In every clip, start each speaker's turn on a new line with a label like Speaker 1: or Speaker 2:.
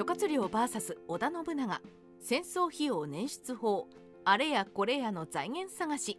Speaker 1: 諸葛亮 VS 織田信長。戦争費用捻出法。あれやこれやの財源探し。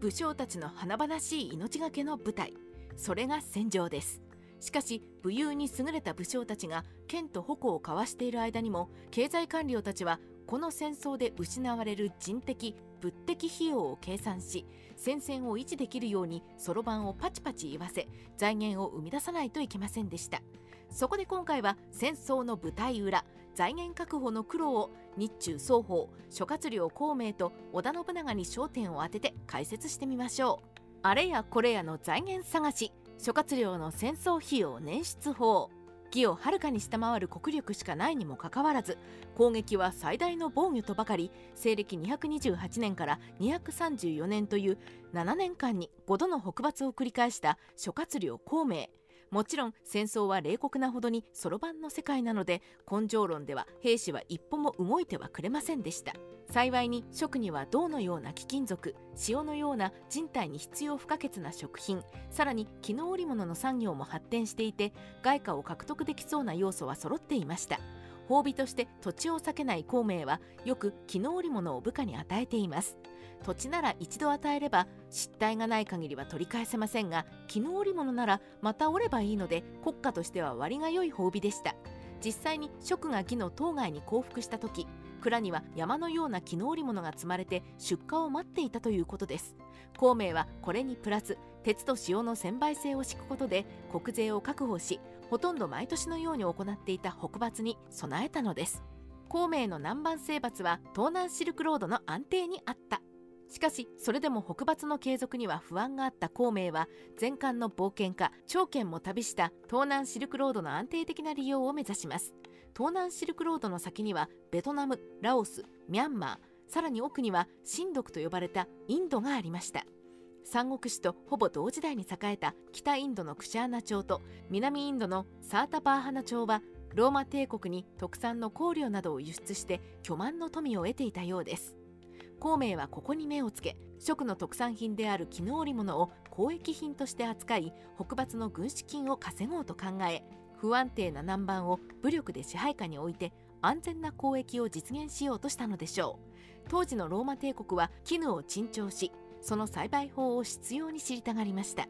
Speaker 1: 武将たちの華々しい命がけの舞台。それが戦場です。しかし武勇に優れた武将たちが剣と矛を交わしている間にも経済官僚たちはこの戦争で失われる人的物的費用を計算し戦線を維持できるようにそろばんをパチパチ言わせ財源を生み出さないといけませんでした。そこで今回は戦争の舞台裏財源確保の苦労を日中双方諸葛亮孔明と織田信長に焦点を当てて解説してみましょう。あれやこれやの財源探し諸葛亮の戦争費用捻出法。義をはるかに下回る国力しかないにもかかわらず攻撃は最大の防御とばかり。西暦228年から234年という7年間に5度の北伐を繰り返した諸葛亮孔明。もちろん戦争は冷酷なほどにそろばんの世界なので根性論では兵士は一歩も動いてはくれませんでした。幸いに食には銅のような貴金属塩のような人体に必要不可欠な食品さらに絹織物の産業も発展していて外貨を獲得できそうな要素は揃っていました。褒美として土地を避けない孔明はよく絹織物を部下に与えています。土地なら一度与えれば失態がない限りは取り返せませんが絹織物ならまた折ればいいので国家としては割が良い褒美でした。実際に職が義の当該に降伏した時蔵には山のような絹織物が積まれて出荷を待っていたということです。孔明はこれにプラス鉄と塩の専売制を敷くことで国税を確保しほとんど毎年のように行っていた北伐に備えたのです。孔明の南蛮征伐は東南シルクロードの安定にあった。しかしそれでも北伐の継続には不安があった孔明は前漢の冒険家長剣も旅した東南シルクロードの安定的な利用を目指します。東南シルクロードの先にはベトナムラオスミャンマーさらに奥には新毒と呼ばれたインドがありました。三国志とほぼ同時代に栄えた北インドのクシャーナ朝と南インドのサータパーハナ朝はローマ帝国に特産の香料などを輸出して巨万の富を得ていたようです。孔明はここに目をつけ食の特産品である絹織物を交易品として扱い北伐の軍資金を稼ごうと考え不安定な南蛮を武力で支配下に置いて安全な交易を実現しようとしたのでしょう。当時のローマ帝国は絹を珍重しその栽培法を執拗に知りたがりました。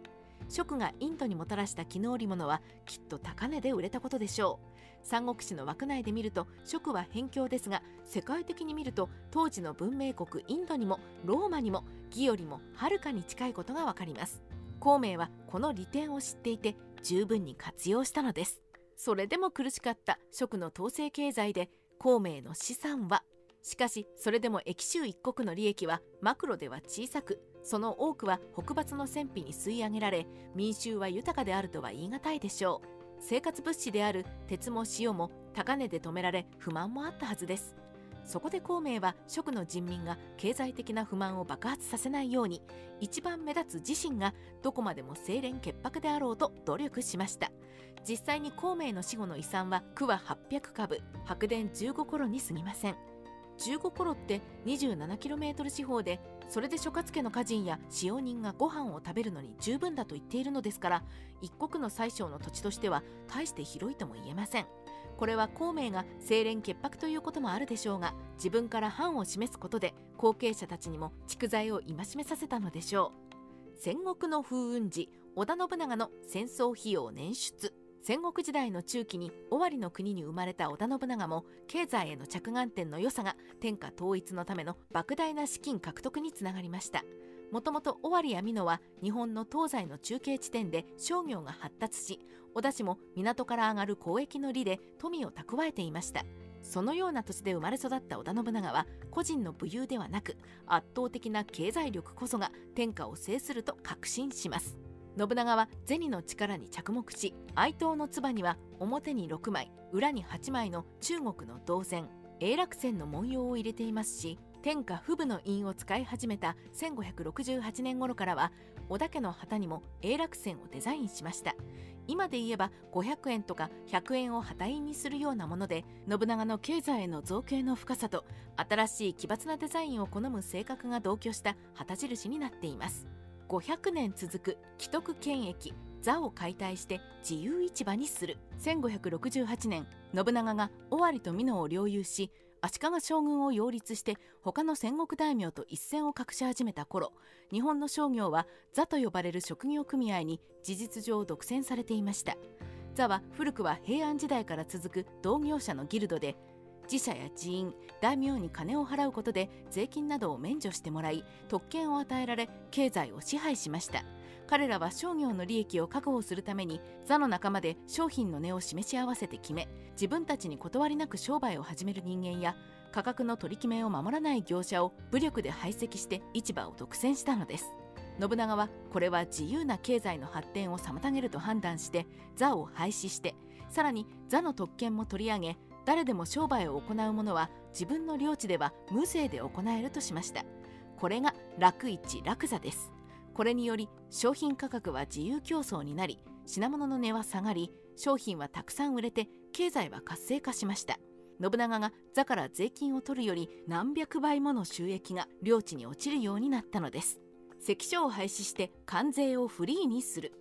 Speaker 1: 蜀がインドにもたらした絹織物はきっと高値で売れたことでしょう。三国志の枠内で見ると蜀は辺境ですが世界的に見ると当時の文明国インドにもローマにも義よりもはるかに近いことがわかります。孔明はこの利点を知っていて十分に活用したのです。それでも苦しかった蜀の統制経済で孔明の資産はしかしそれでも益州一国の利益はマクロでは小さくその多くは北伐の戦費に吸い上げられ民衆は豊かであるとは言い難いでしょう。生活物資である鉄も塩も高値で止められ不満もあったはずです。そこで孔明は蜀の人民が経済的な不満を爆発させないように一番目立つ自身がどこまでも清廉潔白であろうと努力しました。実際に孔明の死後の遺産は区は800株白田15コロに過ぎません。15コロって 27km 四方でそれで諸葛家の家人や使用人がご飯を食べるのに十分だと言っているのですから一国の最小の土地としては大して広いとも言えません。これは孔明が清廉潔白ということもあるでしょうが自分から藩を示すことで後継者たちにも蓄財を戒めさせたのでしょう。戦国の風雲児織田信長の戦争費用捻出。戦国時代の中期に尾張の国に生まれた織田信長も経済への着眼点の良さが天下統一のための莫大な資金獲得につながりました。もともと尾張や美濃は日本の東西の中継地点で商業が発達し織田氏も港から上がる交易の利で富を蓄えていました。そのような土地で生まれ育った織田信長は個人の武勇ではなく圧倒的な経済力こそが天下を制すると確信します。信長は銭の力に着目し哀悼の唾には表に6枚裏に8枚の中国の銅線永楽線の文様を入れていますし天下不武の印を使い始めた1568年頃からは織田家の旗にも永楽線をデザインしました。今で言えば500円とか100円を旗印にするようなもので信長の経済への造形の深さと新しい奇抜なデザインを好む性格が同居した旗印になっています。500年続く既得権益座を解体して自由市場にする。1568年信長が尾張と美濃を領有し足利将軍を擁立して他の戦国大名と一線を画し始めた頃日本の商業は座と呼ばれる職業組合に事実上独占されていました。座は古くは平安時代から続く同業者のギルドで自社や寺院大名に金を払うことで税金などを免除してもらい特権を与えられ経済を支配しました。彼らは商業の利益を確保するために座の仲間で商品の値を示し合わせて決め自分たちに断りなく商売を始める人間や価格の取り決めを守らない業者を武力で排斥して市場を独占したのです。信長はこれは自由な経済の発展を妨げると判断して座を廃止してさらに座の特権も取り上げ誰でも商売を行う者は自分の領地では無税で行えるとしました。これが楽市楽座です。これにより商品価格は自由競争になり品物の値は下がり商品はたくさん売れて経済は活性化しました。信長が座から税金を取るより何百倍もの収益が領地に落ちるようになったのです。関所を廃止して関税をフリーにする。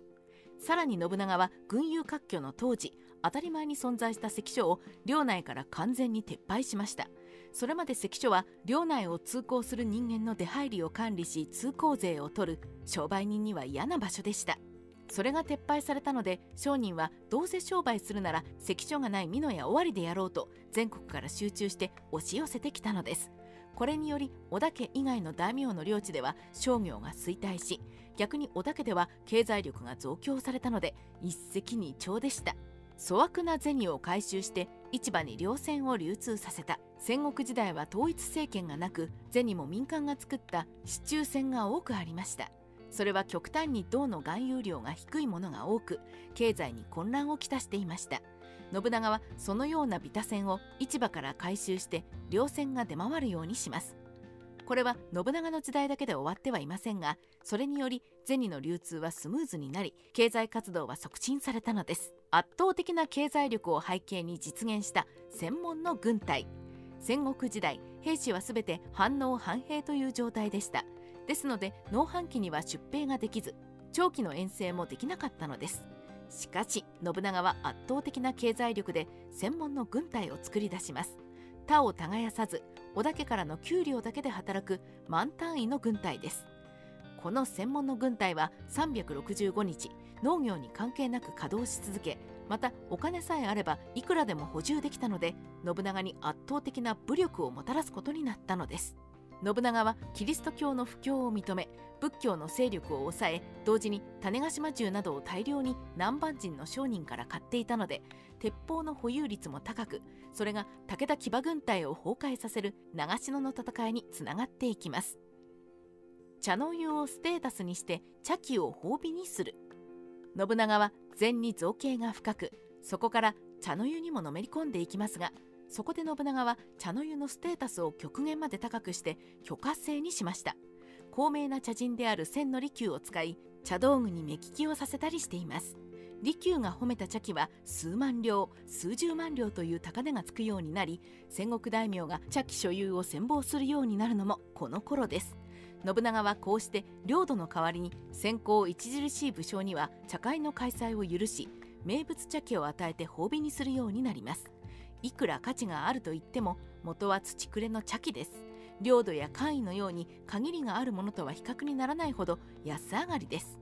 Speaker 1: さらに信長は軍友割拠の当時当たり前に存在した関所を領内から完全に撤廃しました。それまで関所は領内を通行する人間の出入りを管理し通行税を取る商売人には嫌な場所でした。それが撤廃されたので商人はどうせ商売するなら関所がない美濃や尾張でやろうと全国から集中して押し寄せてきたのです。これにより織田家以外の大名の領地では商業が衰退し逆に織田家では経済力が増強されたので一石二鳥でした。粗悪な銭を回収して市場に両銭を流通させた。戦国時代は統一政権がなく銭も民間が作った。市中銭が多くありました。それは極端に銅の含有量が低いものが多く経済に混乱をきたしていました。信長はそのようなビタ銭を市場から回収して両銭が出回るようにします。これは信長の時代だけで終わってはいませんがそれにより銭の流通はスムーズになり経済活動は促進されたのです。圧倒的な経済力を背景に実現した専門の軍隊。戦国時代兵士は全て反応反兵という状態でした。ですので農繁期には出兵ができず長期の遠征もできなかったのです。しかし信長は圧倒的な経済力で専門の軍隊を作り出します。他を耕さず織田家からの給料だけで働く万単位の軍隊です。この専門の軍隊は365日農業に関係なく稼働し続けまたお金さえあればいくらでも補充できたので信長に圧倒的な武力をもたらすことになったのです。信長はキリスト教の布教を認め仏教の勢力を抑え同時に種子島銃などを大量に南蛮人の商人から買っていたので鉄砲の保有率も高くそれが武田騎馬軍隊を崩壊させる長篠の戦いにつながっていきます。茶の湯をステータスにして茶器を褒美にする。信長は禅に造形が深くそこから茶の湯にものめり込んでいきますがそこで信長は茶の湯のステータスを極限まで高くして許可制にしました。高名な茶人である千利休を使い茶道具に目利きをさせたりしています。利休が褒めた茶器は数万両数十万両という高値がつくようになり戦国大名が茶器所有を羨望するようになるのもこの頃です。信長はこうして領土の代わりに先行著しい武将には茶会の開催を許し名物茶器を与えて褒美にするようになります。いくら価値があると言っても元は土くれの茶器です。領土や官位のように限りがあるものとは比較にならないほど安上がりです。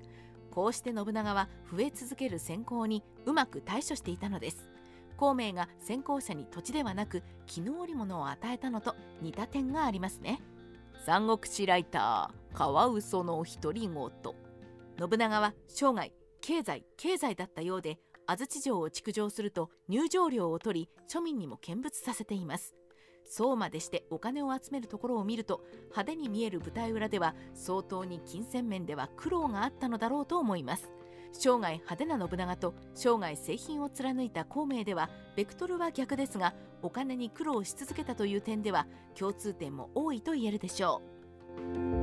Speaker 1: こうして信長は増え続ける先行にうまく対処していたのです。孔明が先行者に土地ではなく絹織物を与えたのと似た点がありますね。三国志ライターカワウソの独り言。信長は生涯経済経済だったようで安土城を築城すると入場料を取り庶民にも見物させています。そうまでしてお金を集めるところを見ると派手に見える舞台裏では相当に金銭面では苦労があったのだろうと思います。生涯派手な信長と生涯製品を貫いた孔明ではベクトルは逆ですがお金に苦労し続けたという点では共通点も多いと言えるでしょう。